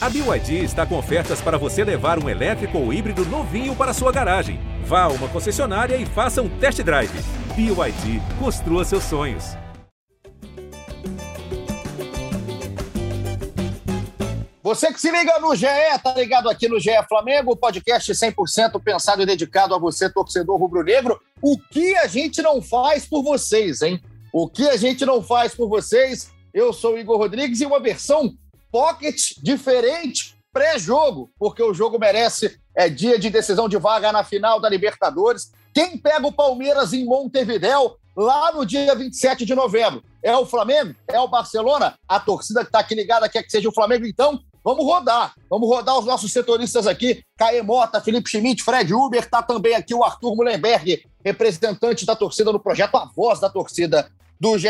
A BYD está com ofertas para você levar um elétrico ou híbrido novinho para sua garagem. Vá a uma concessionária e faça um test drive. BYD, construa seus sonhos. Você que se liga no GE, tá ligado aqui no GE Flamengo, podcast 100% pensado e dedicado a você, torcedor rubro-negro. O que a gente não faz por vocês, hein? O que a gente não faz por vocês? Eu sou o Igor Rodrigues e uma versão pocket diferente pré-jogo, porque o jogo merece é dia de decisão de vaga na final da Libertadores. Quem pega o Palmeiras em Montevidéu lá no dia 27 de novembro? É o Flamengo? É o Barcelona? A torcida que está aqui ligada quer que seja o Flamengo, então Vamos rodar, vamos rodar os nossos setoristas aqui. Caê Mota, Felipe Schmidt, Fred Uber, tá também aqui o Arthur Mullenberg, representante da torcida no projeto, a voz da torcida do GE.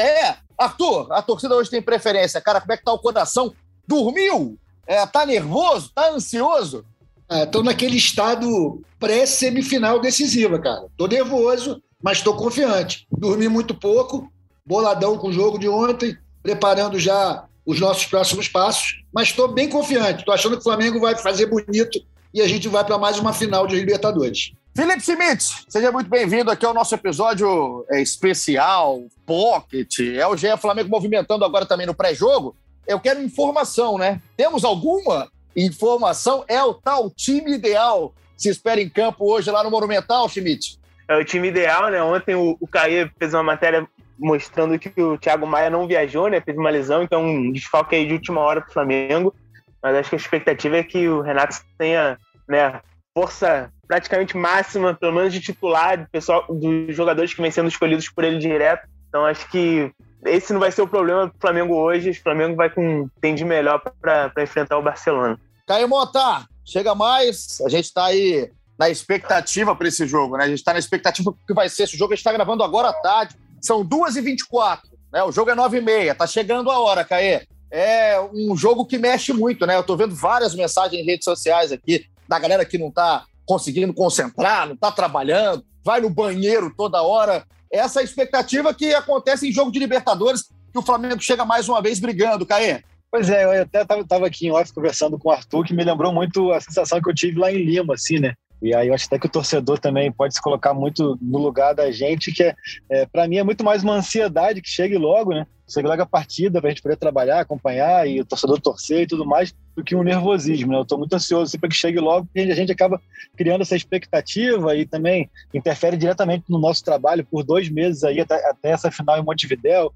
Arthur, a torcida hoje tem preferência. Cara, como é que tá o coração? Dormiu? É, tá nervoso? Tá ansioso? Estou é, naquele estado pré-semifinal decisiva, cara. Tô nervoso, mas estou confiante. Dormi muito pouco, boladão com o jogo de ontem, preparando já os nossos próximos passos, mas estou bem confiante. Estou achando que o Flamengo vai fazer bonito e a gente vai para mais uma final de Libertadores. Felipe Schmidt, seja muito bem-vindo aqui ao nosso episódio é, especial, Pocket. É o GE Flamengo movimentando agora também no pré-jogo. Eu quero informação, né? Temos alguma informação? É o tal time ideal se espera em campo hoje lá no Monumental, Schmidt? É o time ideal, né? Ontem o, o Caê fez uma matéria mostrando que o Thiago Maia não viajou, né? Teve uma lesão, então um desfalque aí de última hora para o Flamengo. Mas acho que a expectativa é que o Renato tenha né, força praticamente máxima, pelo menos de titular, do pessoal, dos jogadores que vêm sendo escolhidos por ele direto. Então acho que esse não vai ser o problema do Flamengo hoje. O Flamengo vai com tem de melhor para enfrentar o Barcelona. Caio Mota, chega mais. A gente está aí na expectativa para esse jogo, né? A gente está na expectativa que vai ser esse jogo. A gente está gravando agora à tarde. São 2h24, né? O jogo é 9h30, tá chegando a hora, Caê. É um jogo que mexe muito, né? Eu tô vendo várias mensagens em redes sociais aqui da galera que não tá conseguindo concentrar, não tá trabalhando, vai no banheiro toda hora. Essa é expectativa que acontece em jogo de Libertadores, que o Flamengo chega mais uma vez brigando, Caê. Pois é, eu até estava aqui em off conversando com o Arthur, que me lembrou muito a sensação que eu tive lá em Lima, assim, né? E aí eu acho até que o torcedor também pode se colocar muito no lugar da gente, que é, é para mim é muito mais uma ansiedade que chegue logo, né? Logo a partida para a gente poder trabalhar, acompanhar e o torcedor torcer e tudo mais, do que um nervosismo, né? Eu estou muito ansioso para que chegue logo, porque a gente acaba criando essa expectativa e também interfere diretamente no nosso trabalho por dois meses aí até, até essa final em Montevidéu.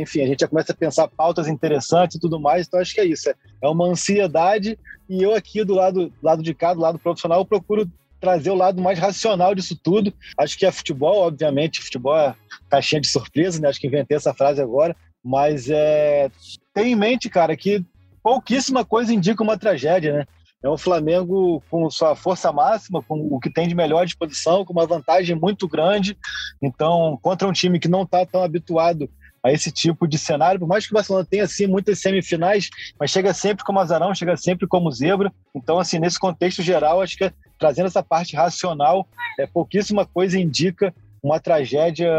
Enfim, a gente já começa a pensar pautas interessantes e tudo mais, então acho que é isso. É, é uma ansiedade e eu aqui do lado, lado de cá, do lado profissional, procuro trazer o lado mais racional disso tudo. Acho que é futebol, obviamente, futebol é caixinha de surpresa, né? Acho que inventei essa frase agora, mas é tem em mente, cara, que pouquíssima coisa indica uma tragédia, né? É um Flamengo com sua força máxima, com o que tem de melhor disposição, com uma vantagem muito grande. Então, contra um time que não está tão habituado a esse tipo de cenário, por mais que o Barcelona tenha assim muitas semifinais, mas chega sempre como azarão, chega sempre como zebra. Então, assim, nesse contexto geral, acho que trazendo essa parte racional, é pouquíssima coisa indica uma tragédia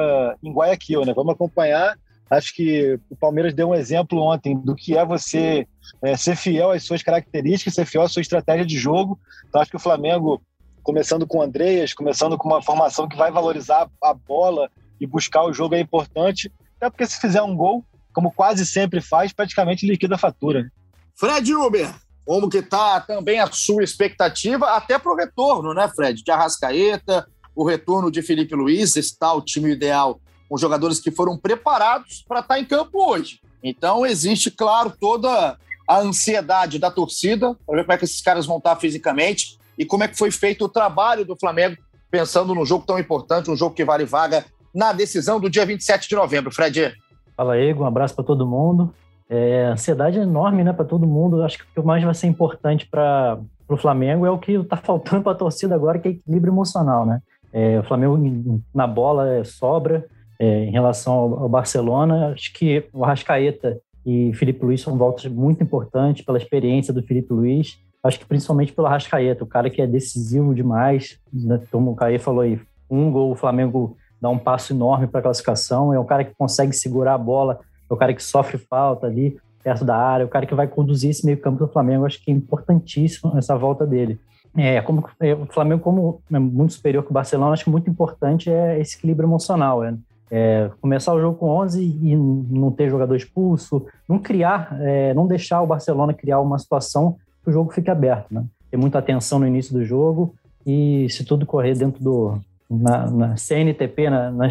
em Guayaquil, né? Vamos acompanhar. Acho que o Palmeiras deu um exemplo ontem do que é você é, ser fiel às suas características, ser fiel à sua estratégia de jogo. Então, acho que o Flamengo, começando com o Andreas, começando com uma formação que vai valorizar a bola e buscar o jogo é importante. Até porque se fizer um gol, como quase sempre faz, praticamente liquida a fatura. Né? Fred Uber, como que tá também a sua expectativa até para o retorno, né, Fred? De Arrascaeta, o retorno de Felipe Luiz, está o time ideal com jogadores que foram preparados para estar tá em campo hoje. Então existe, claro, toda a ansiedade da torcida para ver como é que esses caras vão estar tá fisicamente e como é que foi feito o trabalho do Flamengo pensando num jogo tão importante, um jogo que vale vaga na decisão do dia 27 de novembro. Fred. Fala, Ego. Um abraço para todo mundo. É, ansiedade é enorme né, para todo mundo. Acho que o que mais vai ser importante para o Flamengo é o que está faltando para a torcida agora, que é equilíbrio emocional. Né? É, o Flamengo na bola é, sobra é, em relação ao, ao, Barcelona. Acho que o Arrascaeta e Felipe Luiz são voltas muito importantes pela experiência do Felipe Luiz. Acho que principalmente pelo Arrascaeta, o cara que é decisivo demais. Né? Como o Caê falou aí, um gol o Flamengo dá um passo enorme para a classificação. É um cara que consegue segurar a bola, o cara que sofre falta ali. perto da área, o cara que vai conduzir esse meio campo do Flamengo. Acho que é importantíssimo essa volta dele. É, como é, o Flamengo, como é muito superior que o Barcelona, acho que muito importante é esse equilíbrio emocional. É, é, começar o jogo com 11 e não ter jogador expulso, não criar, é, não deixar o Barcelona criar uma situação que o jogo fique aberto, né? Ter muita atenção no início do jogo e se tudo correr dentro do na, na CNTP, na, na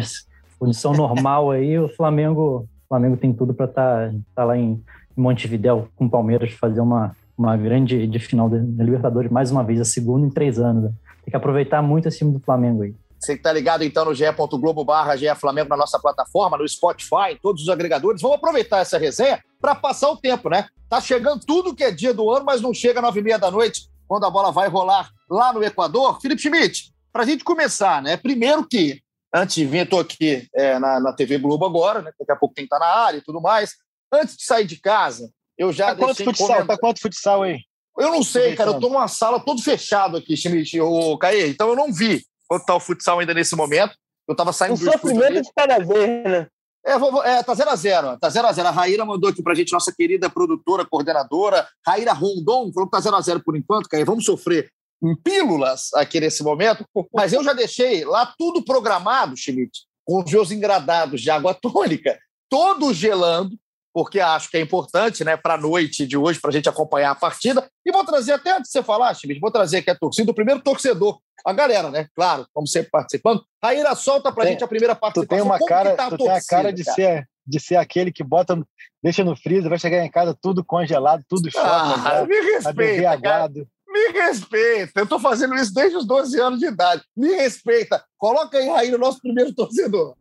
condição normal aí, o Flamengo, Flamengo tem tudo para estar tá, tá lá em, Montevidéu com o Palmeiras fazer uma uma grande de final da Libertadores mais uma vez, a segunda em três anos. Né? Tem que aproveitar muito esse time do Flamengo aí. Você que está ligado então no ge.globo barra Flamengo na nossa plataforma, no Spotify, em todos os agregadores. Vamos aproveitar essa resenha para passar o tempo, né? Tá chegando tudo que é dia do ano, mas não chega nove e meia da noite, quando a bola vai rolar lá no Equador. Felipe Schmidt, para a gente começar, né? Primeiro que, antes de vir, estou aqui é, na, na TV Globo agora, né? Daqui a pouco tem que estar tá na área e tudo mais. Antes de sair de casa, eu já tá quanto futsal? Comentar... Tá quanto futsal aí? Eu não sei, cara. Eu tô numa sala todo fechado aqui, Schmidt, o Caê. Então eu não vi quanto tá o futsal ainda nesse momento. Eu tava saindo o do sofrimento de cada vez, né? É, vou, é, tá 0x0. Tá 0x0. A Raíra mandou aqui pra gente, nossa querida produtora, coordenadora, Raíra Rondon, falou que tá 0x0 por enquanto, Caê. Vamos sofrer em pílulas aqui nesse momento. Mas eu já deixei lá tudo programado, Schmidt, com os meus engradados de água tônica, todos gelando, porque acho que é importante, né, para a noite de hoje, para a gente acompanhar a partida. E vou trazer, até antes de você falar, Schmidt, vou trazer aqui a torcida, o primeiro torcedor, a galera, né? Claro, como sempre participando. Raíra, solta para a gente a primeira participação. Tu tem uma cara, tá tu torcida, tem a cara de ser de ser aquele que bota, deixa no freezer, vai chegar em casa tudo congelado, tudo choque. Ah, me respeita, cara. Me respeita. Eu estou fazendo isso desde os 12 anos de idade. Me respeita. Coloca aí, Raíra, o nosso primeiro torcedor.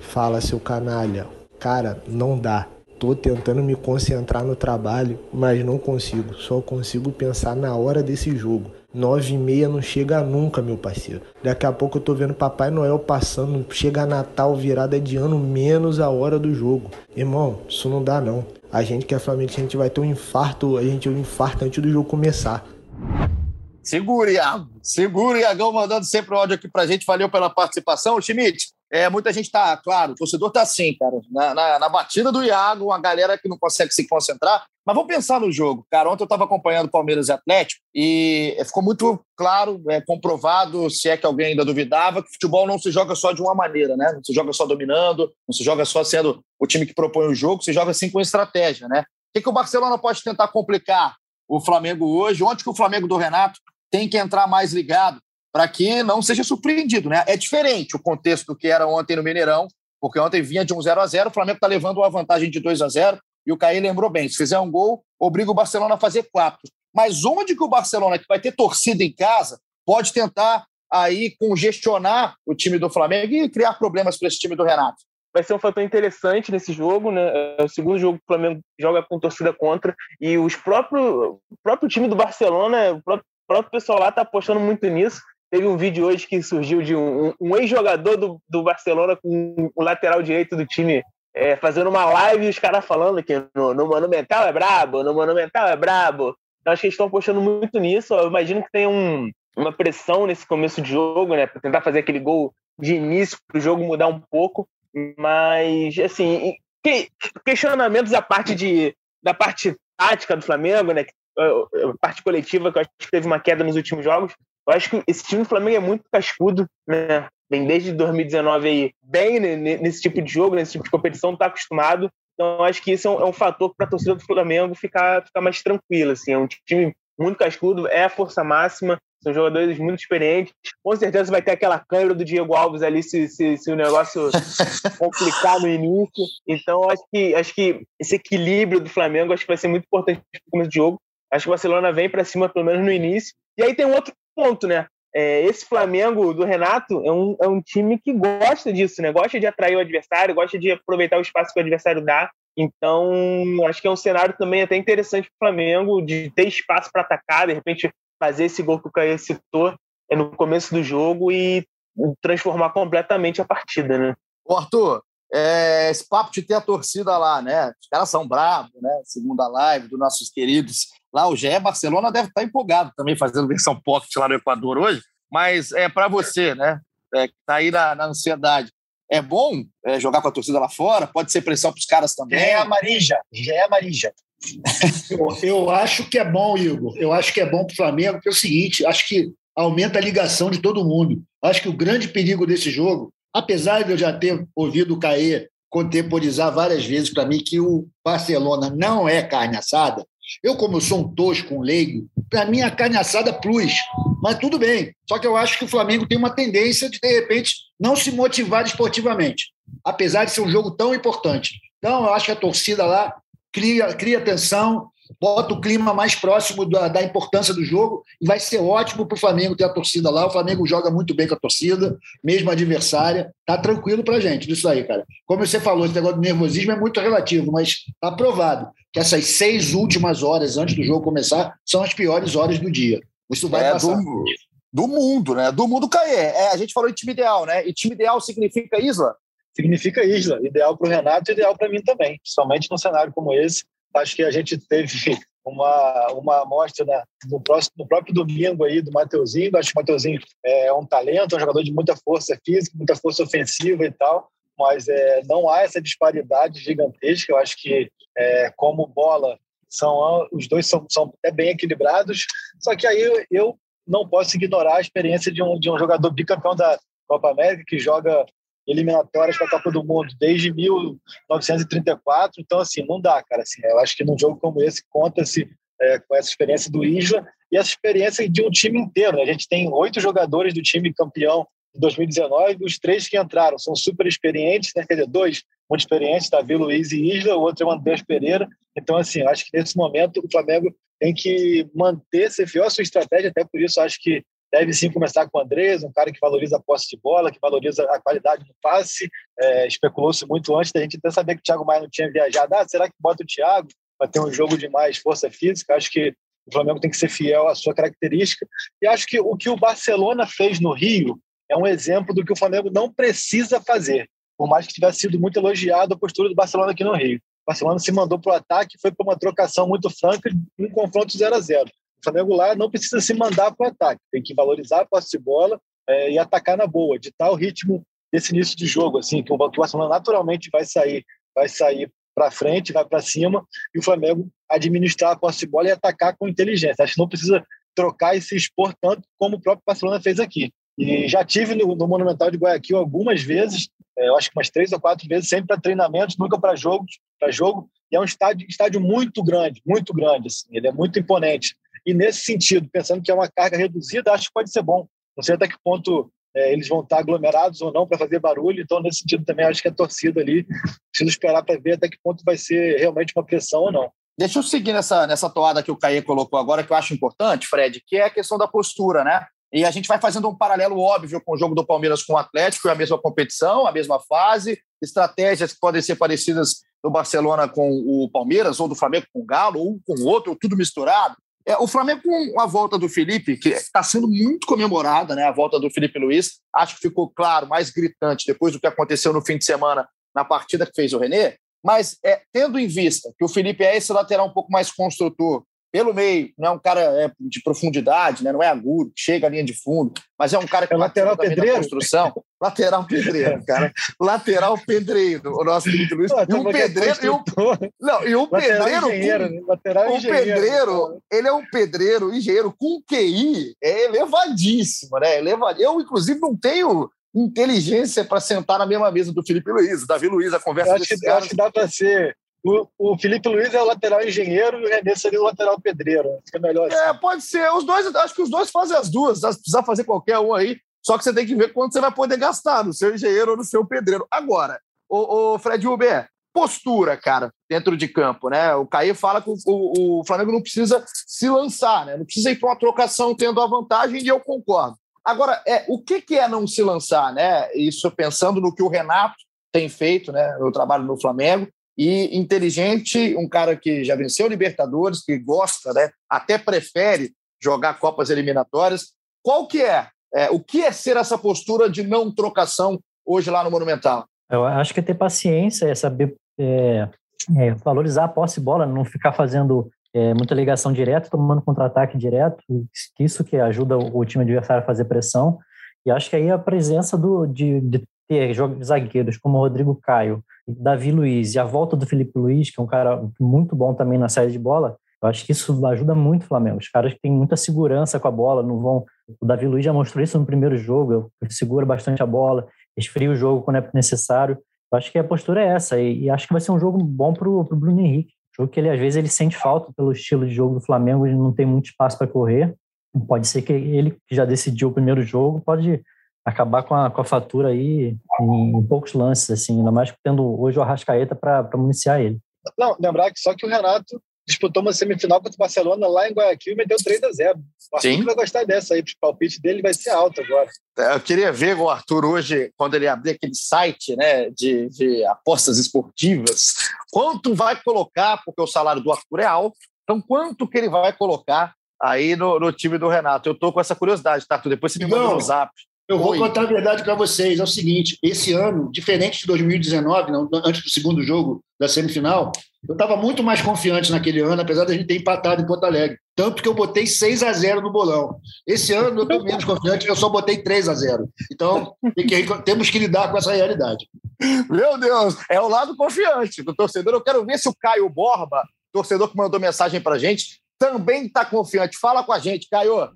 Fala, seu canalha. Cara, não dá. Tô tentando me concentrar no trabalho, mas não consigo. Só consigo pensar na hora desse jogo. Nove e meia não chega nunca, meu parceiro. Daqui a pouco eu tô vendo Papai Noel passando. Chega Natal, virada de ano, menos a hora do jogo. Irmão, isso não dá não. A gente que é Flamengo, a gente vai ter um infarto, a gente um infarto antes do jogo começar. Segura, Iago. Segura, Iagão, mandando sempre o áudio aqui pra gente. Valeu pela participação. Schmidt, é, muita gente tá, claro, o torcedor tá assim, cara, na, na, na, batida do Iago, uma galera que não consegue se concentrar. Mas vamos pensar no jogo, cara. Ontem eu estava acompanhando Palmeiras e Atlético e ficou muito claro, é, comprovado, se é que alguém ainda duvidava, que futebol não se joga só de uma maneira, né? Não se joga só dominando, não se joga só sendo o time que propõe o jogo, se joga assim com estratégia, né? O que, que o Barcelona pode tentar complicar o Flamengo hoje? Onde que o Flamengo do Renato tem que entrar mais ligado? para que não seja surpreendido. Né? É diferente o contexto do que era ontem no Mineirão, porque ontem vinha de um 0 a 0 o Flamengo está levando uma vantagem de 2 a 0 e o Caí lembrou bem, se fizer um gol, obriga o Barcelona a fazer quatro. Mas onde que o Barcelona, que vai ter torcida em casa, pode tentar aí congestionar o time do Flamengo e criar problemas para esse time do Renato? Vai ser um fator interessante nesse jogo, né? É o segundo jogo que o Flamengo joga com torcida contra e os próprios, o próprio time do Barcelona, o próprio, o próprio pessoal lá está apostando muito nisso. Teve um vídeo hoje que surgiu de um, um ex-jogador do, do Barcelona com o lateral direito do time é, fazendo uma live e os caras falando que no, no, Monumental é brabo, no Monumental é brabo. Então, acho que eles estão apostando muito nisso. Eu imagino que tem um, uma pressão nesse começo de jogo, né? Para tentar fazer aquele gol de início, para o jogo mudar um pouco. Mas, assim, que, questionamentos à parte de, da parte tática do Flamengo, né? A parte coletiva, que eu acho que teve uma queda nos últimos jogos. Eu acho que esse time do Flamengo é muito cascudo, né? Vem desde 2019 aí bem nesse tipo de jogo, nesse tipo de competição, tá acostumado. Então, eu acho que isso é um, é um fator para a torcida do Flamengo ficar, ficar mais tranquila. Assim. É um time muito cascudo, é a força máxima, são jogadores muito experientes. Com certeza vai ter aquela câmera do Diego Alves ali se, se, se o negócio complicar no início. Então, acho que, acho que esse equilíbrio do Flamengo acho que vai ser muito importante no começo do jogo. Acho que o Barcelona vem para cima, pelo menos no início. E aí tem um outro ponto, né? É, esse Flamengo do Renato é um, é um time que gosta disso, né? Gosta de atrair o adversário, gosta de aproveitar o espaço que o adversário dá. Então, acho que é um cenário também até interessante para o Flamengo de ter espaço para atacar, de repente fazer esse gol que o Caio citou é no começo do jogo e transformar completamente a partida, né? Ô Arthur, é, esse papo de ter a torcida lá, né? Os caras são bravos, né? Segunda live dos nossos queridos Lá o GE Barcelona deve estar empolgado também fazendo versão pocket lá no Equador hoje. Mas é para você, né? É, que está aí na, na ansiedade. é bom é, jogar com a torcida lá fora? Pode ser pressão para os caras também? É a Marija, já é a Marija. Eu, eu acho que é bom, Igor. Eu acho que é bom para o Flamengo, porque é o seguinte: acho que aumenta a ligação de todo mundo. Acho que o grande perigo desse jogo, apesar de eu já ter ouvido o Caê contemporizar várias vezes para mim que o Barcelona não é carne assada, eu, como eu sou um tosco, um leigo, para mim a carne assada plus. Mas tudo bem. Só que eu acho que o Flamengo tem uma tendência de, de repente, não se motivar esportivamente, apesar de ser um jogo tão importante. Então, eu acho que a torcida lá cria, cria tensão, bota o clima mais próximo da, da importância do jogo e vai ser ótimo para o Flamengo ter a torcida lá. O Flamengo joga muito bem com a torcida, mesmo adversária. Tá tranquilo para a gente disso aí, cara. Como você falou, esse negócio do nervosismo é muito relativo, mas tá provado que essas seis últimas horas antes do jogo começar são as piores horas do dia. Isso vai é passar. Do, do mundo, né? Do mundo cair. É, a gente falou de time ideal, né? E time ideal significa Isla? Significa Isla. Ideal para o Renato e ideal para mim também. Principalmente num cenário como esse, Acho que a gente teve uma, uma amostra né, no, próximo, no próprio domingo aí do Mateuzinho. Acho que o Mateuzinho é um talento, é um jogador de muita força física, muita força ofensiva e tal, mas é, não há essa disparidade gigantesca. Eu acho que, é, como bola, são os dois são, são é bem equilibrados. Só que aí eu, eu não posso ignorar a experiência de um, de um jogador bicampeão da Copa América que joga eliminatórias para a Copa do Mundo desde 1934. Então, assim, não dá, cara. Assim, eu acho que num jogo como esse, conta-se é, com essa experiência do Isla e essa experiência de um time inteiro. Né? A gente tem oito jogadores do time campeão de 2019, os três que entraram são super experientes, né? quer dizer, dois muito experientes, Davi Luiz e Isla, o outro é o Andrés Pereira. Então, assim, acho que nesse momento o Flamengo tem que manter, ser fiel à sua estratégia, até por isso acho que deve sim começar com o Andrés, um cara que valoriza a posse de bola, que valoriza a qualidade do passe. É, Especulou-se muito antes da gente até saber que o Thiago Maia não tinha viajado. Ah, será que bota o Thiago para ter um jogo de mais força física? Acho que o Flamengo tem que ser fiel à sua característica. E acho que o que o Barcelona fez no Rio é um exemplo do que o Flamengo não precisa fazer. Por mais que tivesse sido muito elogiado a postura do Barcelona aqui no Rio. O Barcelona se mandou para o ataque, foi para uma trocação muito franca, um confronto 0 a 0 o Flamengo lá não precisa se mandar para o ataque, tem que valorizar a posse de bola é, e atacar na boa, ditar o ritmo desse início de jogo, assim, que o, que o Barcelona naturalmente vai sair, vai sair para frente, vai para cima, e o Flamengo administrar a posse de bola e atacar com inteligência. Acho que não precisa trocar e se expor tanto como o próprio Barcelona fez aqui. E já tive no, no Monumental de Guayaquil algumas vezes, é, eu acho que umas três ou quatro vezes, sempre para treinamentos, nunca para jogos, para jogo. E é um estádio, estádio muito grande, muito grande. Assim, ele é muito imponente. E nesse sentido, pensando que é uma carga reduzida, acho que pode ser bom. Não sei até que ponto é, eles vão estar aglomerados ou não para fazer barulho. Então, nesse sentido, também acho que a torcida ali precisa esperar para ver até que ponto vai ser realmente uma pressão ou não. Deixa eu seguir nessa, nessa toada que o Caê colocou agora, que eu acho importante, Fred, que é a questão da postura, né? E a gente vai fazendo um paralelo óbvio com o jogo do Palmeiras com o Atlético, é a mesma competição, a mesma fase, estratégias que podem ser parecidas do Barcelona com o Palmeiras, ou do Flamengo com o Galo, ou um com o outro, tudo misturado. É, o Flamengo, com a volta do Felipe, que está sendo muito comemorada, né? A volta do Felipe Luiz, acho que ficou claro, mais gritante depois do que aconteceu no fim de semana na partida que fez o René. Mas é, tendo em vista que o Felipe é esse lateral um pouco mais construtor, pelo meio, não é um cara é, de profundidade, né? não é agudo, chega à linha de fundo, mas é um cara que é lateral pedreiro. construção. lateral pedreiro, cara. lateral pedreiro, o nosso Felipe Luiz. e um pedreiro. E um, não, e um pedreiro. Engenheiro, com, né? lateral um pedreiro, ele é um pedreiro, engenheiro com QI é elevadíssimo, né? Elevadíssimo. Eu, inclusive, não tenho inteligência para sentar na mesma mesa do Felipe Luiz, Davi Luiz, a conversa eu acho, que, acho que dá para ser o, o Felipe Luiz é o lateral engenheiro e o René seria o lateral pedreiro. Fica melhor assim. É, pode ser. Os dois, acho que os dois fazem as duas. Se precisar fazer qualquer um aí, só que você tem que ver quanto você vai poder gastar no seu engenheiro ou no seu pedreiro. Agora, o, o Fred Uber, postura, cara, dentro de campo, né? O Caí fala que o, o, o, Flamengo não precisa se lançar, né? Não precisa ir para uma trocação tendo a vantagem, e eu concordo. Agora, é, o que, que é não se lançar, né? Isso pensando no que o Renato tem feito, né? No trabalho no Flamengo e inteligente, um cara que já venceu Libertadores, que gosta, né, até prefere jogar Copas eliminatórias. Qual que é? É? O que é ser essa postura de não trocação hoje lá no Monumental? Eu acho que é ter paciência, é saber é, é, valorizar a posse bola, não ficar fazendo é, muita ligação direta, tomando contra-ataque direto, isso que ajuda o time adversário a fazer pressão. E acho que aí a presença do, de, de ter zagueiros como Rodrigo Caio, Davi Luiz e a volta do Felipe Luiz, que é um cara muito bom também na saída de bola, eu acho que isso ajuda muito o Flamengo. Os caras têm muita segurança com a bola, não vão. O Davi Luiz já mostrou isso no primeiro jogo, segura bastante a bola, esfria o jogo quando é necessário. Eu acho que a postura é essa, e, e acho que vai ser um jogo bom para o Bruno Henrique. Jogo que ele às vezes ele sente falta pelo estilo de jogo do Flamengo, ele não tem muito espaço para correr. Pode ser que ele, que já decidiu o primeiro jogo, pode acabar com a, com a fatura aí em, em poucos lances, assim, ainda mais tendo hoje o Arrascaeta para municiar ele. Não, lembrar que só que o Renato disputou uma semifinal contra o Barcelona lá em Guayaquil e meteu 3 a 0 O Arthur Sim. vai gostar dessa aí, o palpite dele vai ser alto agora. É, eu queria ver o Arthur hoje, quando ele abrir aquele site né, de, de apostas esportivas, quanto vai colocar, porque o salário do Arthur é alto, então quanto que ele vai colocar aí no, no time do Renato? Eu estou com essa curiosidade, tá? Depois você me manda no zap. Eu vou Oi. contar a verdade para vocês. É o seguinte: esse ano, diferente de 2019, não, antes do segundo jogo da semifinal, eu estava muito mais confiante naquele ano, apesar da gente ter empatado em Porto Alegre. Tanto que eu botei 6 a 0 no bolão. Esse ano eu estou menos confiante, eu só botei 3 a 0 Então, temos que lidar com essa realidade. Meu Deus, é o lado confiante do torcedor. Eu quero ver se o Caio Borba, torcedor que mandou mensagem para gente, também está confiante. Fala com a gente, Caio.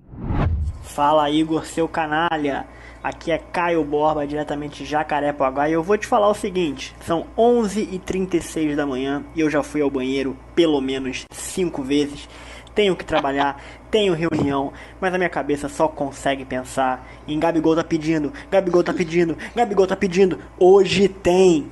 Fala, Igor, seu canalha. Aqui é Caio Borba, diretamente de Jacarepaguá, e eu vou te falar o seguinte: são 11h36 da manhã e eu já fui ao banheiro pelo menos 5 vezes. Tenho que trabalhar, tenho reunião, mas a minha cabeça só consegue pensar em Gabigol tá pedindo, Gabigol tá pedindo, Gabigol tá pedindo. Hoje tem.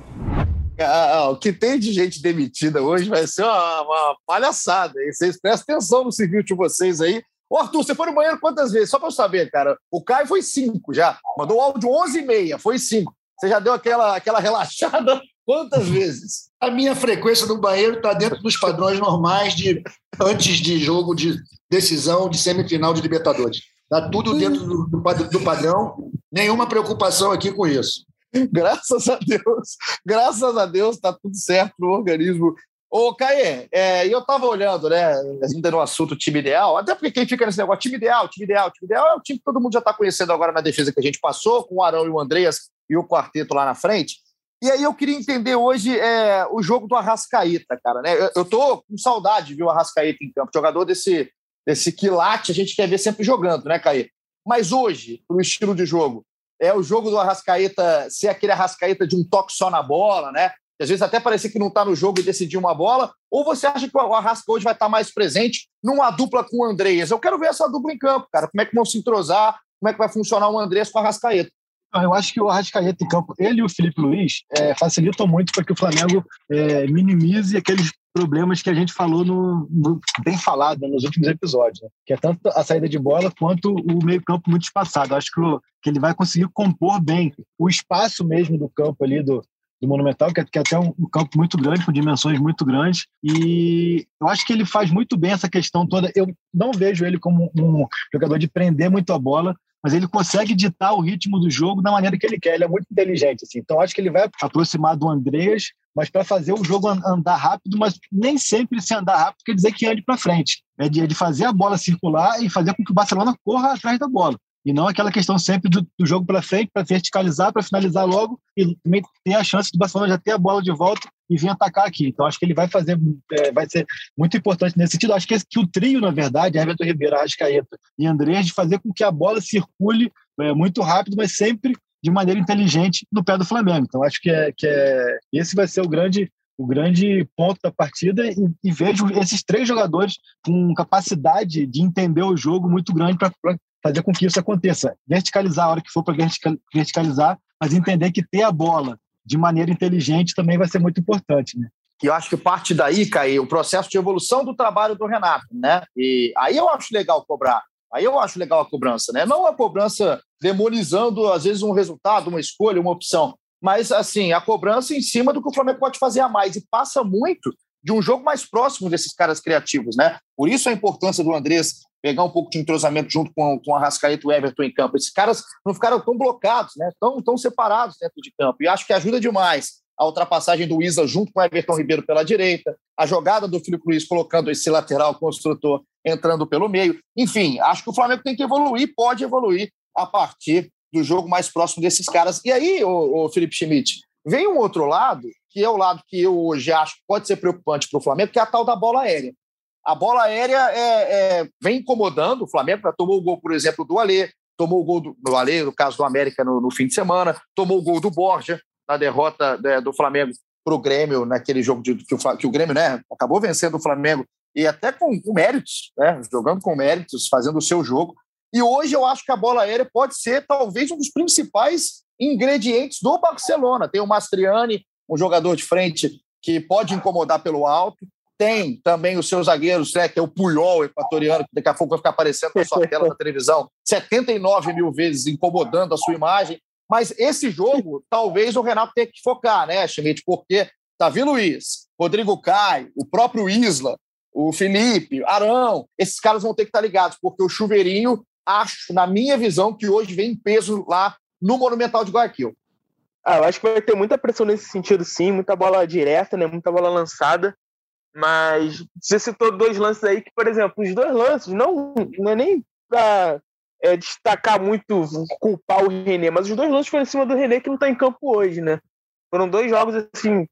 Ah, o que tem de gente demitida hoje vai ser uma, uma palhaçada. Vocês prestem atenção no civil de vocês aí. Ô, Arthur, você foi no banheiro quantas vezes? Só para eu saber, cara. O Caio foi cinco já. Mandou o áudio 11 e meia, foi cinco. Você já deu aquela, aquela relaxada quantas vezes? A minha frequência no banheiro está dentro dos padrões normais de antes de jogo de decisão de semifinal de Libertadores. Está tudo dentro do, do padrão. Nenhuma preocupação aqui com isso. Graças a Deus, graças a Deus, está tudo certo no organismo Ô, Caê, é, eu estava olhando, né, ainda no assunto time ideal, até porque quem fica nesse negócio, time ideal, time ideal, time ideal, é o time que todo mundo já está conhecendo agora na defesa que a gente passou, com o Arão e o Andreas e o quarteto lá na frente. E aí eu queria entender hoje é, o jogo do Arrascaíta, cara, né? Eu, eu tô com saudade de ver o Arrascaíta em campo, jogador desse, desse quilate, a gente quer ver sempre jogando, né, Caê? Mas hoje, pro estilo de jogo, é o jogo do Arrascaeta ser aquele Arrascaeta de um toque só na bola, né? Que às vezes até parecer que não está no jogo e decidir uma bola, ou você acha que o Arrasca hoje vai estar tá mais presente numa dupla com o Andreas? Eu quero ver essa dupla em campo, cara. Como é que vão se entrosar, como é que vai funcionar o Andreas com o Arrascaeta? Eu acho que o Arrascaeta em campo, ele e o Felipe Luiz, é, facilitam muito para que o Flamengo é, minimize aqueles problemas que a gente falou no, no bem falado né, nos últimos episódios, né? que é tanto a saída de bola quanto o meio campo muito espaçado. Eu acho que, o, que ele vai conseguir compor bem o espaço mesmo do campo ali do, do Monumental, que é, que é até um, um, campo muito grande, com dimensões muito grandes. E eu acho que ele faz muito bem essa questão toda. Eu não vejo ele como um jogador de prender muito a bola, mas ele consegue ditar o ritmo do jogo da maneira que ele quer. Ele é muito inteligente. Assim. Então, acho que ele vai aproximar do Andreas, mas para fazer o jogo andar rápido, mas nem sempre se andar rápido quer dizer que ande para frente. É é de fazer a bola circular e fazer com que o Barcelona corra atrás da bola e não aquela questão sempre do, do jogo para frente, para verticalizar, para finalizar logo e também ter a chance do Barcelona já ter a bola de volta e vir atacar aqui. Então acho que ele vai fazer, é, vai ser muito importante nesse sentido. Acho que, esse, que o trio, na verdade, Everton Ribeiro, Arrascaeta e Andrés, de fazer com que a bola circule é, muito rápido, mas sempre de maneira inteligente no pé do Flamengo. Então acho que, é, que é, esse vai ser o grande o grande ponto da partida e, e, vejo esses três jogadores com capacidade de entender o jogo muito grande para fazer com que isso aconteça. Verticalizar a hora que for para verticalizar, mas entender que ter a bola de maneira inteligente também vai ser muito importante, né? E eu acho que parte daí, Caí, o processo de evolução do trabalho do Renato, né? E aí eu acho legal cobrar. Aí eu acho legal a cobrança, né? Não a cobrança demonizando, às vezes, um resultado, uma escolha, uma opção. Mas, assim, a cobrança em cima do que o Flamengo pode fazer a mais. E passa muito de um jogo mais próximo desses caras criativos, né? Por isso a importância do Andrés pegar um pouco de entrosamento junto com, com a Rascaeta e o Everton em campo. Esses caras não ficaram tão blocados, né? Tão, tão separados dentro de campo. E acho que ajuda demais a ultrapassagem do Isa junto com o Everton Ribeiro pela direita, a jogada do Filipe Luiz colocando esse lateral construtor entrando pelo meio. Enfim, acho que o Flamengo tem que evoluir, pode evoluir a partir do jogo mais próximo desses caras. E aí, o, o Felipe Schmidt, vem um outro lado, que é o lado que eu hoje acho que pode ser preocupante para o Flamengo, que é a tal da bola aérea. A bola aérea é, é, vem incomodando o Flamengo, tomou o gol, por exemplo, do Alê, tomou o gol do, do Alê, no caso do América, no, no, fim de semana, tomou o gol do Borja, na derrota né, do Flamengo para o Grêmio, naquele jogo de, que, o, que o Grêmio né, acabou vencendo o Flamengo, e até com, com méritos, né, jogando com méritos, fazendo o seu jogo. E hoje eu acho que a bola aérea pode ser talvez um dos principais ingredientes do Barcelona. Tem o Mastriani, um jogador de frente que pode incomodar pelo alto. Tem também os seus zagueiros, né, que é o Puyol equatoriano, que daqui a pouco vai ficar aparecendo na sua tela da televisão 79 mil vezes, incomodando a sua imagem. Mas esse jogo, talvez o Renato tenha que focar, né, Schmidt? Porque Davi Luiz, Rodrigo Caio, o próprio Isla, o Felipe, Arão, esses caras vão ter que estar ligados, porque o chuveirinho, acho, na minha visão, que hoje vem em peso lá no Monumental de Guayaquil. Ah, eu acho que vai ter muita pressão nesse sentido, sim, muita bola direta, né? Muita bola lançada. Mas você citou dois lances aí que, por exemplo, os dois lances não, não é nem para é, destacar muito, culpar o René, mas os dois lances foram em cima do René que não está em campo hoje, né? Foram dois jogos assim,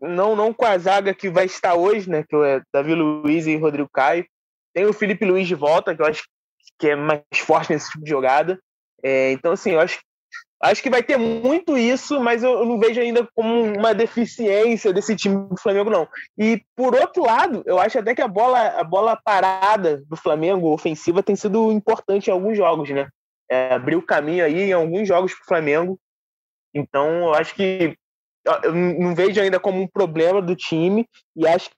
não, não com a zaga que vai estar hoje, né? Que é Davi Luiz e Rodrigo Caio. Tem o Felipe Luiz de volta, que eu acho que é mais forte nesse tipo de jogada. É, então, assim, eu acho Acho que vai ter muito isso, mas eu não vejo ainda como uma deficiência desse time do Flamengo, não. E, por outro lado, eu acho até que a bola, a bola parada do Flamengo, ofensiva, tem sido importante em alguns jogos, né? É, abriu caminho aí em alguns jogos para o Flamengo. Então, eu acho que eu não vejo ainda como um problema do time e acho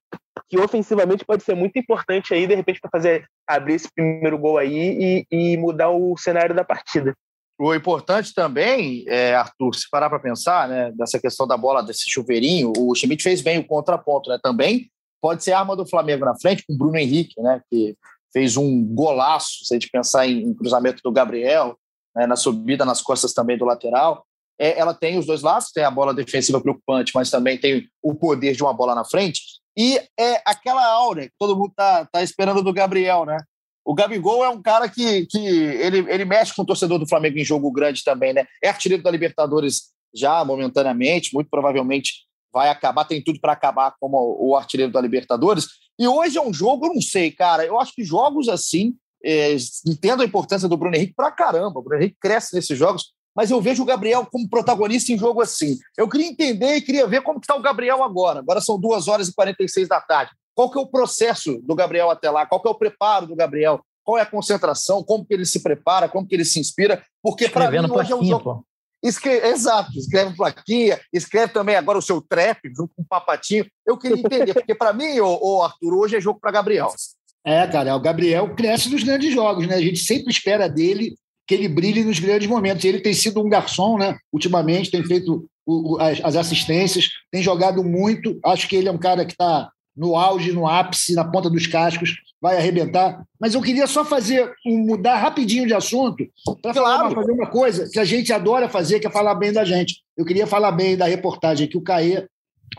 que ofensivamente pode ser muito importante aí, de repente, para fazer abrir esse primeiro gol aí e, e mudar o cenário da partida. O importante também, é, Arthur, se parar para pensar, né, dessa questão da bola, desse chuveirinho, o Schmidt fez bem o contraponto, né? Também pode ser arma do Flamengo na frente com o Bruno Henrique, né? Que fez um golaço, se a gente pensar em, em cruzamento do Gabriel, né, na subida nas costas também do lateral. É, ela tem os dois lados, tem a bola defensiva preocupante, mas também tem o poder de uma bola na frente. E é aquela aura que todo mundo tá, tá esperando do Gabriel, né? O Gabigol é um cara que, que ele, ele mexe com o torcedor do Flamengo em jogo grande também, né? É artilheiro da Libertadores já momentaneamente, muito provavelmente vai acabar, tem tudo para acabar como o artilheiro da Libertadores. E hoje é um jogo, eu não sei, cara, eu acho que jogos assim, é, entendo a importância do Bruno Henrique pra caramba, o Bruno Henrique cresce nesses jogos, mas eu vejo o Gabriel como protagonista em jogo assim. Eu queria entender e queria ver como está o Gabriel agora. Agora são 2 horas e 46 da tarde. Qual que é o processo do Gabriel até lá? Qual que é o preparo do Gabriel? Qual é a concentração? Como que ele se prepara? Como que ele se inspira? Porque para mim hoje é um jogo... Escreve, exato, escreve plaquinha, escreve também agora o seu trap junto com o Papatinho. Eu queria entender, porque para mim, o, o Arthur, hoje é jogo para Gabriel. É, cara, o Gabriel cresce nos grandes jogos, né? A gente sempre espera dele que ele brilhe nos grandes momentos. Ele tem sido um garçom, né? Ultimamente, tem feito o, as, as, assistências, tem jogado muito. Acho que ele é um cara que está no auge, no ápice, na ponta dos cascos, vai arrebentar. Mas eu queria só fazer um, mudar rapidinho de assunto para claro. fazer uma coisa que a gente adora fazer, que é falar bem da gente. Eu queria falar bem da reportagem que o Caê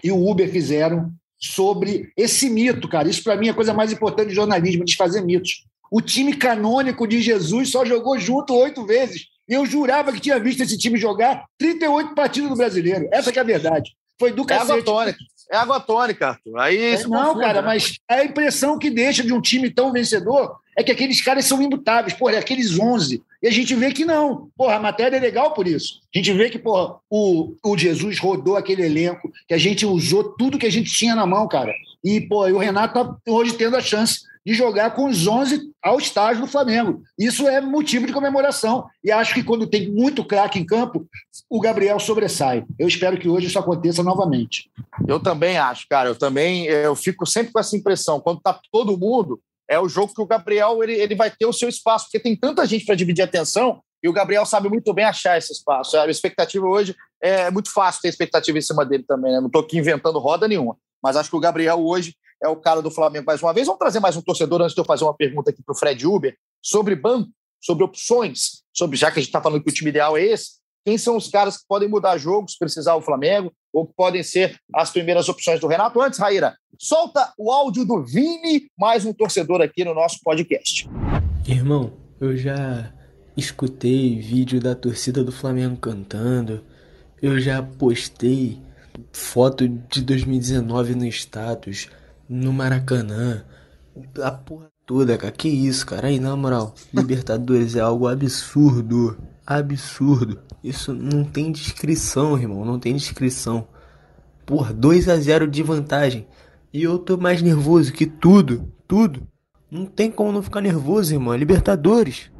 e o Uber fizeram sobre esse mito, cara. Isso para mim é a coisa mais importante de jornalismo, desfazer mitos. O time canônico de Jesus só jogou junto oito vezes. Eu jurava que tinha visto esse time jogar 38 partidas no brasileiro. Essa é a verdade. Foi do é cacete. Tônica. É água tônica, Arthur. Aí é, não, cara, né? mas a impressão que deixa de um time tão vencedor é que aqueles caras são imutáveis, porra, é aqueles 11. E a gente vê que não. Porra, a matéria é legal por isso. A gente vê que, porra, o, o Jesus rodou aquele elenco, que a gente usou tudo que a gente tinha na mão, cara. E, pô, e o Renato tá hoje tendo a chance de jogar com os 11 ao estágio do Flamengo. Isso é motivo de comemoração. E acho que quando tem muito craque em campo, o Gabriel sobressai. Eu espero que hoje isso aconteça novamente. Eu também acho, cara. Eu também eu fico sempre com essa impressão. Quando tá todo mundo, é o jogo que o Gabriel ele, ele vai ter o seu espaço, porque tem tanta gente para dividir atenção e o Gabriel sabe muito bem achar esse espaço. A expectativa hoje é muito fácil ter expectativa em cima dele também. Né? Não estou aqui inventando roda nenhuma. Mas acho que o Gabriel hoje é o cara do Flamengo mais uma vez. Vamos trazer mais um torcedor antes de eu fazer uma pergunta aqui para o Fred Uber sobre banco, sobre opções, sobre já que a gente está falando que o time ideal é esse. Quem são os caras que podem mudar jogos, precisar o Flamengo, ou que podem ser as primeiras opções do Renato? Antes, Raíra, solta o áudio do Vini, mais um torcedor aqui no nosso podcast. Irmão, eu já escutei vídeo da torcida do Flamengo cantando. Eu já postei foto de 2019 no status, no Maracanã. A porra toda, cara. Que isso, cara? Aí, na moral, Libertadores é algo absurdo. Absurdo. Isso não tem descrição, irmão. Não tem descrição. Porra, 2 a 0 de vantagem. E eu tô mais nervoso que tudo. Tudo. Não tem como não ficar nervoso, irmão. É Libertadores.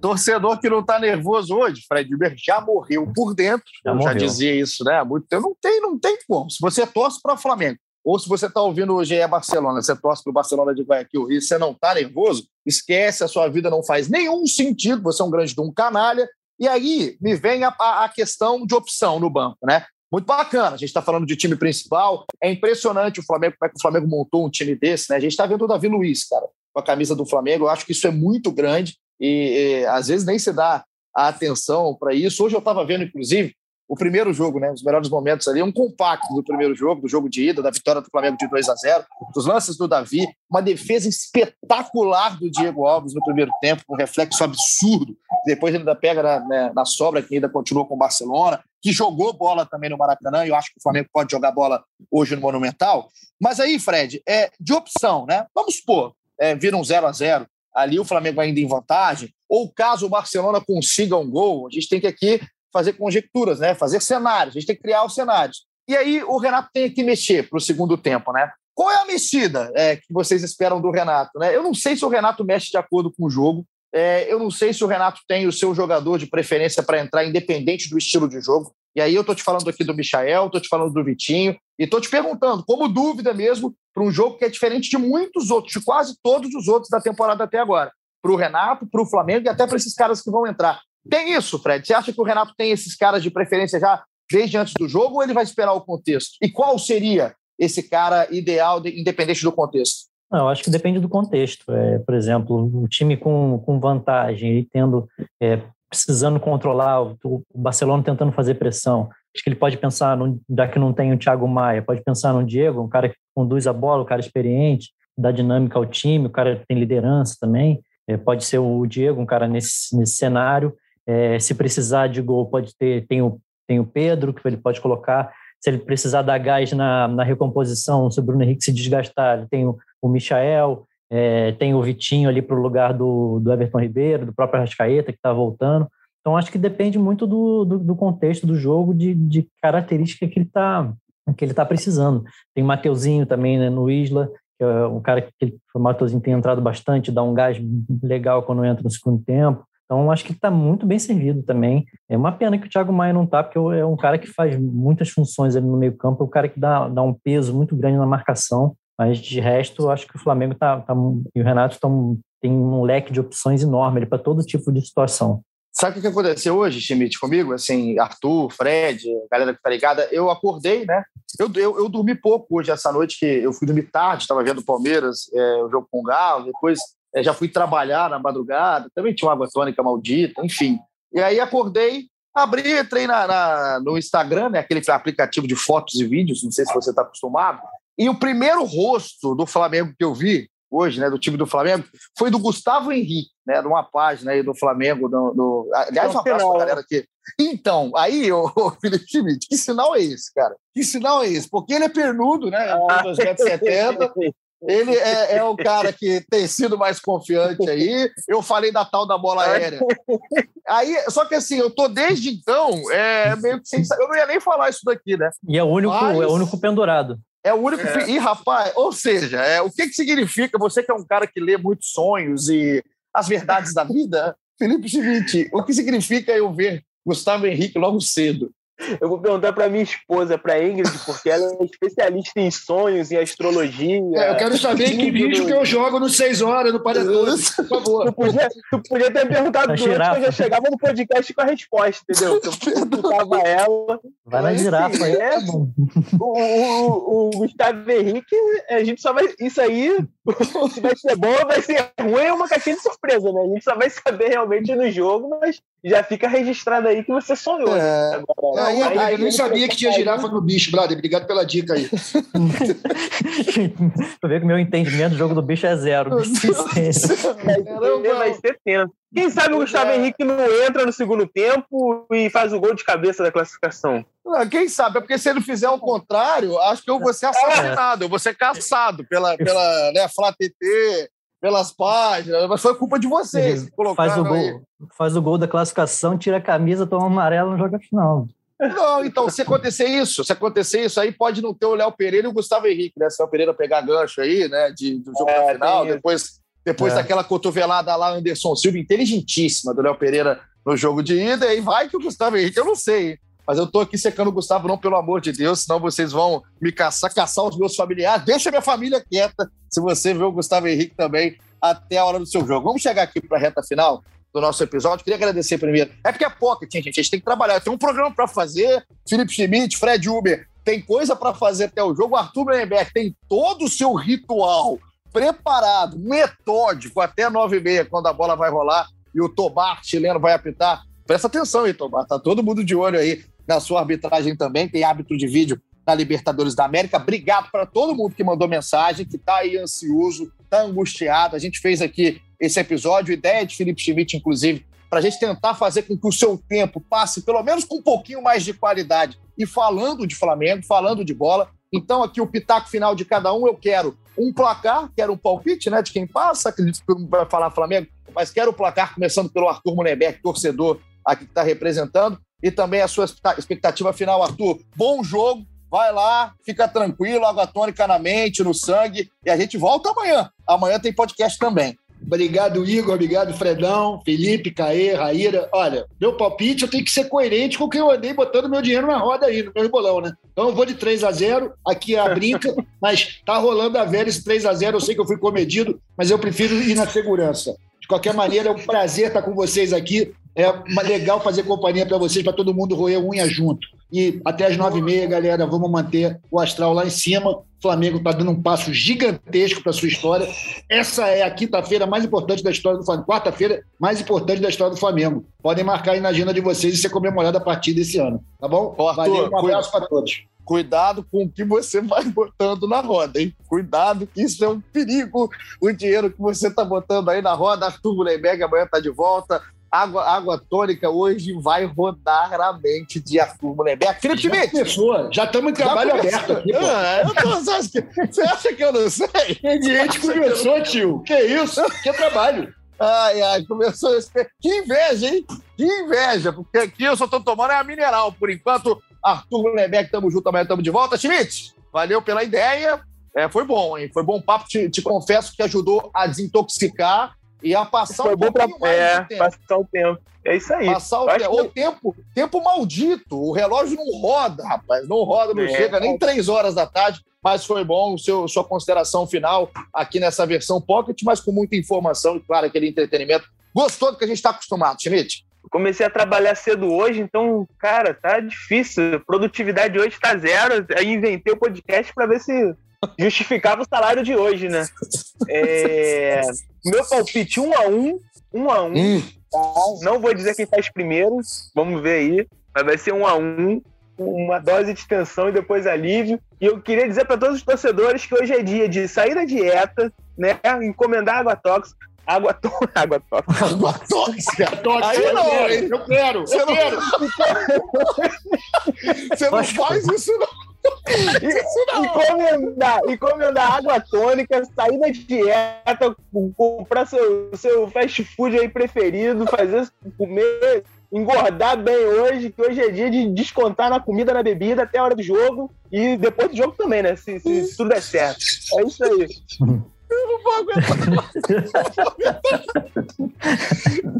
Torcedor que não tá nervoso hoje, Fred Uber já morreu por dentro. Já eu morreu. já dizia isso, né? Há muito tempo. Não tem, não tem como. Se você torce para o Flamengo, ou se você está ouvindo o GE Barcelona, você torce para o Barcelona de Guayaquil e você não está nervoso, esquece, a sua vida não faz nenhum sentido, você é um grande de um canalha. E aí me vem a, a questão de opção no banco, né? Muito bacana, a gente está falando de time principal. É impressionante o Flamengo, como é que o Flamengo montou um time desse, né? A gente está vendo o Davi Luiz, cara, com a camisa do Flamengo. Eu acho que isso é muito grande e, e às vezes nem se dá a atenção para isso. Hoje eu estava vendo, inclusive, o primeiro jogo, né? Os melhores momentos ali, um compacto do primeiro jogo, do jogo de ida, da vitória do Flamengo de 2 a 0 dos lances do Davi, uma defesa espetacular do Diego Alves no primeiro tempo, um reflexo absurdo. Depois ele ainda pega na, né, na sobra, que ainda continua com o Barcelona, que jogou bola também no Maracanã, e eu acho que o Flamengo pode jogar bola hoje no Monumental. Mas aí, Fred, é de opção, né? Vamos supor, é, vira um 0 a 0 ali o Flamengo ainda em vantagem, ou caso o Barcelona consiga um gol, a gente tem que aqui fazer conjecturas, né? fazer cenários, a gente tem que criar os cenários. E aí o Renato tem que mexer para o segundo tempo, né? Qual é a mexida é, que vocês esperam do Renato? Né? Eu não sei se o Renato mexe de acordo com o jogo, é, eu não sei se o Renato tem o seu jogador de preferência para entrar, independente do estilo de jogo. E aí eu estou te falando aqui do Michael, estou te falando do Vitinho, e estou te perguntando, como dúvida mesmo, para um jogo que é diferente de muitos outros, de quase todos os outros da temporada até agora. Para o Renato, para o Flamengo e até para esses caras que vão entrar. Tem isso, Fred? Você acha que o Renato tem esses caras de preferência já desde antes do jogo ou ele vai esperar o contexto? E qual seria esse cara ideal, de, independente do contexto? Não, eu acho que depende do contexto. É, por exemplo, o time com, com vantagem e tendo é, precisando controlar, o, Barcelona tentando fazer pressão. Acho que ele pode pensar, no, já que não tem o Thiago Maia, pode pensar no Diego, um cara que conduz a bola, um cara experiente, dá dinâmica ao time, o cara tem liderança também. É, pode ser o Diego, um cara nesse, nesse cenário. É, se precisar de gol, pode ter, tem o, tem o Pedro, que ele pode colocar. Se ele precisar dar gás na, na recomposição, se o Bruno Henrique se desgastar, ele tem o, o Michael, é, tem o Vitinho ali para o lugar do, do Everton Ribeiro, do próprio Arrascaeta, que está voltando. Então, acho que depende muito do, do, do contexto do jogo, de, de característica que ele está que ele tá precisando. Tem Mateuzinho também né, no Isla, que é um cara que o Mateuzinho tem entrado bastante, dá um gás legal quando entra no segundo tempo. Então, acho que está muito bem servido também. É uma pena que o Thiago Maia não está, porque é um cara que faz muitas funções ali no meio-campo, é um cara que dá, dá um peso muito grande na marcação. Mas de resto, acho que o Flamengo tá, tá e o Renato tão, tem um leque de opções enorme para todo tipo de situação. Sabe o que aconteceu hoje, Schmidt, comigo? Assim, Arthur, Fred, galera que tá ligada, eu acordei, né? Eu, eu, eu dormi pouco hoje, essa noite, que eu fui dormir tarde, estava vendo o Palmeiras, é, o jogo com o Galo, depois é, já fui trabalhar na madrugada, também tinha uma água tônica maldita, enfim. E aí acordei, abri, entrei na, na, no Instagram, né, aquele aplicativo de fotos e vídeos, não sei se você está acostumado, e o primeiro rosto do Flamengo que eu vi hoje, né, do time do Flamengo, foi do Gustavo Henrique, né, de uma página aí do Flamengo. Do, do... Aliás, um abraço pra galera aqui. Então, aí, o Felipe Schmidt, que sinal é esse, cara? Que sinal é esse? Porque ele é pernudo, né? Ah. 2,70 Ele é, é, o cara que tem sido mais confiante aí. Eu falei da tal da bola aérea. Aí, só que assim, eu tô desde então é, meio que sem. Eu não ia nem falar isso daqui, né? E é o único, Mas... é o único pendurado. É o único. É. E, rapaz, ou seja, é, o que, que significa você que é um cara que lê muitos sonhos e as verdades da vida? Felipe Schmidt, o que significa eu ver Gustavo Henrique logo cedo? Eu vou perguntar para minha esposa, para Ingrid, porque ela é especialista em sonhos, em astrologia. É, eu quero saber que bicho que eu jogo no 6 horas, no Paredão, por favor. Tu podia, tu podia ter perguntado durante que eu já chegava no podcast com a resposta, entendeu? Eu perguntava ela. Vai na girafa aí. É, tá o, o, o, Gustavo Henrique, a gente só vai. Isso aí, se vai ser bom vai ser ruim, é uma caixinha de surpresa, né? A gente só vai saber realmente no jogo, mas já fica registrado aí que você sonhou. É. Agora, aí, aí, aí, eu nem sabia que tinha girafa no bicho, brother. Obrigado pela dica aí. tu vê que o meu entendimento do jogo do bicho é zero. vai, ser, vai ser tenso. Quem sabe o Gustavo é. Henrique não entra no segundo tempo e faz o gol de cabeça da classificação? Não, quem sabe? É porque se ele fizer o contrário, acho que eu vou ser assassinado, eu vou ser caçado pela, pela né, Flá TT, pelas páginas, mas foi culpa de vocês. Faz o, gol, faz o gol da classificação, tira a camisa, toma um amarelo no jogo final. Não, então, se acontecer isso, se acontecer isso aí, pode não ter o Léo Pereira e o Gustavo Henrique, né? Se o Léo Pereira pegar gancho aí, né? De, do jogo é, final, depois, depois é. daquela cotovelada lá, Anderson Silva, inteligentíssima do Léo Pereira no jogo de ida, e aí vai que o Gustavo Henrique, eu não sei, mas eu tô aqui secando o Gustavo, não, pelo amor de Deus, senão vocês vão me caçar, caçar os meus familiares. Deixa minha família quieta se você vê o Gustavo Henrique também até a hora do seu jogo. Vamos chegar aqui para a reta final do nosso episódio. Queria agradecer primeiro. É porque é pocket, gente. A gente tem que trabalhar. Tem um programa para fazer. Felipe Schmidt, Fred Uber, tem coisa para fazer até o jogo. Arthur Brenberg tem todo o seu ritual preparado, metódico, até nove e meia, quando a bola vai rolar e o Tobar chileno vai apitar. Presta atenção aí, Tobar. Tá todo mundo de olho aí na sua arbitragem também, tem hábito de vídeo na Libertadores da América. Obrigado para todo mundo que mandou mensagem, que está aí ansioso, está angustiado. A gente fez aqui esse episódio, ideia de Felipe Schmidt, inclusive, para a gente tentar fazer com que o seu tempo passe pelo menos com um pouquinho mais de qualidade. E falando de Flamengo, falando de bola. Então, aqui o pitaco final de cada um, eu quero um placar, quero um palpite né, de quem passa, acredito que vai falar Flamengo, mas quero o placar, começando pelo Arthur Mullenberg, torcedor aqui que está representando e também a sua expectativa final, Arthur. Bom jogo, vai lá, fica tranquilo, água tônica na mente, no sangue, e a gente volta amanhã. Amanhã tem podcast também. Obrigado, Igor. Obrigado, Fredão, Felipe, Caê, Raíra. Olha, meu palpite eu tenho que ser coerente com o que eu andei botando meu dinheiro na roda aí, no meu bolão, né? Então eu vou de 3 a 0 aqui é a brinca, mas tá rolando a velha esse 3 a 0 Eu sei que eu fui comedido, mas eu prefiro ir na segurança. Qualquer maneira, é um prazer estar com vocês aqui. É legal fazer companhia para vocês, para todo mundo roer unha junto. E até as nove e meia, galera, vamos manter o astral lá em cima. O Flamengo está dando um passo gigantesco para sua história. Essa é a quinta-feira mais importante da história do Flamengo. Quarta-feira mais importante da história do Flamengo. Podem marcar aí na agenda de vocês e ser comemorada a partir desse ano. Tá bom? Arthur, Valeu, um abraço para todos. Cuidado com o que você vai botando na roda, hein? Cuidado, que isso é um perigo. O dinheiro que você está botando aí na roda. Arthur Mullenberg amanhã está de volta. Água, água tônica hoje vai rodar a mente de Arthur Mullenberg. Felipe Schmidt! Começou, já estamos em trabalho aberto aqui, pô. Ah, eu tô, você, acha que, você acha que eu não sei? Quem gente começou, tio? Que isso? Que trabalho. Ai, ai, começou esse... Que inveja, hein? Que inveja, porque aqui eu só tô tomando é a mineral. Por enquanto, Arthur Mullenberg, tamo junto, amanhã tamo de volta. Schmidt, valeu pela ideia. É, foi bom, hein? Foi bom papo. Te, te confesso que ajudou a desintoxicar e a passar Foi um bom pra, é, passar o tempo. É isso aí. Passar o, tempo. Que... o tempo. Tempo maldito. O relógio não roda, rapaz. Não roda, não é. chega nem três horas da tarde. Mas foi bom o seu, sua consideração final aqui nessa versão Pocket, mas com muita informação e, claro, aquele entretenimento. Gostou do que a gente está acostumado, Schmidt? Comecei a trabalhar cedo hoje, então, cara, tá difícil. Produtividade hoje tá zero. Aí inventei o podcast para ver se justificava o salário de hoje, né? É... Meu palpite, um a um, um a um. Hum. Não vou dizer quem faz primeiro, vamos ver aí. Mas vai ser um a um, uma dose de tensão e depois alívio. E eu queria dizer para todos os torcedores que hoje é dia de sair da dieta, né? Encomendar água tóxica. Água, to... água tóxica. Água tóxica. tóxica. Aí não? Eu quero, eu quero. Você não faz isso, não encomendar, encomendar água tônica, sair da dieta, comprar seu, seu fast food aí preferido, fazer comer, engordar bem hoje, que hoje é dia de descontar na comida, na bebida até a hora do jogo e depois do jogo também, né? Se, se, se tudo der certo. É isso aí. Eu não vou aguentar.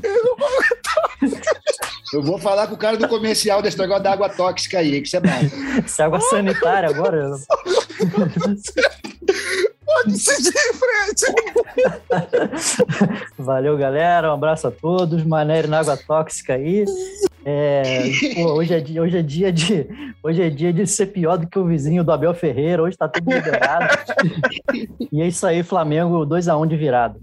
Eu não vou aguentar. Eu vou falar com o cara do comercial desse negócio da água tóxica aí, que isso é bom. Isso é água sanitária agora? Pode seguir em frente. Valeu, galera. Um abraço a todos. Maneiro na água tóxica aí. É, pô, hoje, é dia, hoje, é dia de, hoje é dia de ser pior do que o vizinho do Abel Ferreira. Hoje tá tudo liberado. e é isso aí, Flamengo 2x1 de virada.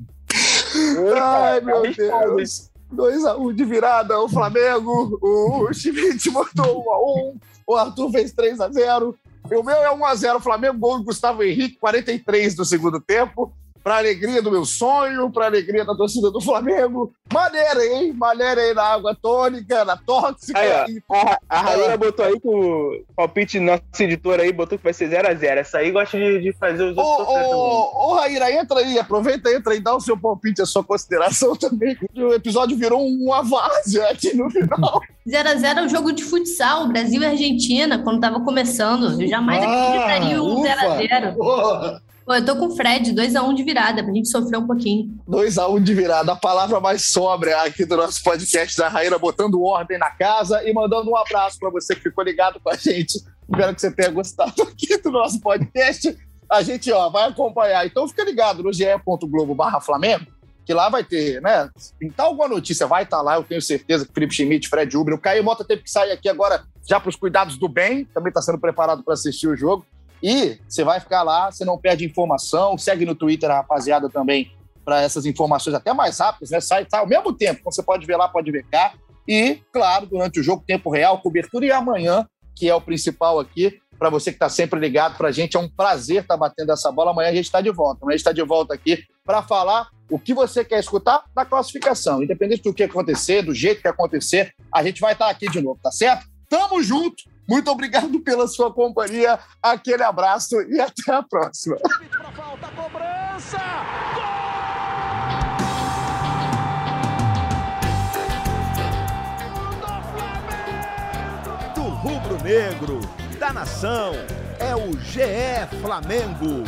Ai, meu Deus. 2x1 um de virada, o Flamengo. O Schmidt botou 1x1. O Arthur fez 3x0. O meu é 1x0 Flamengo, gol do Gustavo Henrique, 43 do segundo tempo para alegria do meu sonho, para alegria da torcida do Flamengo. Maneira, hein? Maneira aí na água tônica, na tóxica. Aí, ó, a, a Raíra botou aí com o palpite nosso editor aí, botou que vai ser 0x0. Essa aí gosta de, de fazer os outros. Ô, ô, ô, Raíra, entra aí, aproveita, entra aí, dá o seu palpite, a sua consideração também. O episódio virou uma várzea aqui no final. 0x0 é um jogo de futsal, Brasil e Argentina, quando tava começando. Eu jamais ah, acreditaria um 0x0. Pô, eu tô com o Fred, 2x1 um de virada, pra gente sofrer um pouquinho. 2x1 um de virada, a palavra mais sóbria aqui do nosso podcast da Raíra, botando ordem na casa e mandando um abraço para você que ficou ligado com a gente. Espero que você tenha gostado aqui do nosso podcast. A gente ó, vai acompanhar. Então fica ligado no ge.globo Flamengo, que lá vai ter, né? Pintar alguma notícia, vai estar tá lá, eu tenho certeza que Felipe Schmidt, Fred Uber, o Caio Mota teve que sair aqui agora já para os cuidados do bem, também está sendo preparado para assistir o jogo. E você vai ficar lá, você não perde informação. Segue no Twitter a rapaziada também para essas informações até mais rápidas, né? Sai, sai ao mesmo tempo. Então você pode ver lá, pode ver cá. E, claro, durante o jogo, tempo real, cobertura e amanhã, que é o principal aqui, para você que está sempre ligado para a gente. É um prazer estar tá batendo essa bola. Amanhã a gente está de volta. Amanhã a gente está de volta aqui para falar o que você quer escutar da classificação. Independente do que acontecer, do jeito que acontecer, a gente vai estar tá aqui de novo, tá certo? Tamo junto! Muito obrigado pela sua companhia. Aquele abraço e até a próxima. Falta, cobrança! Do rubro negro, da nação, é o GE Flamengo.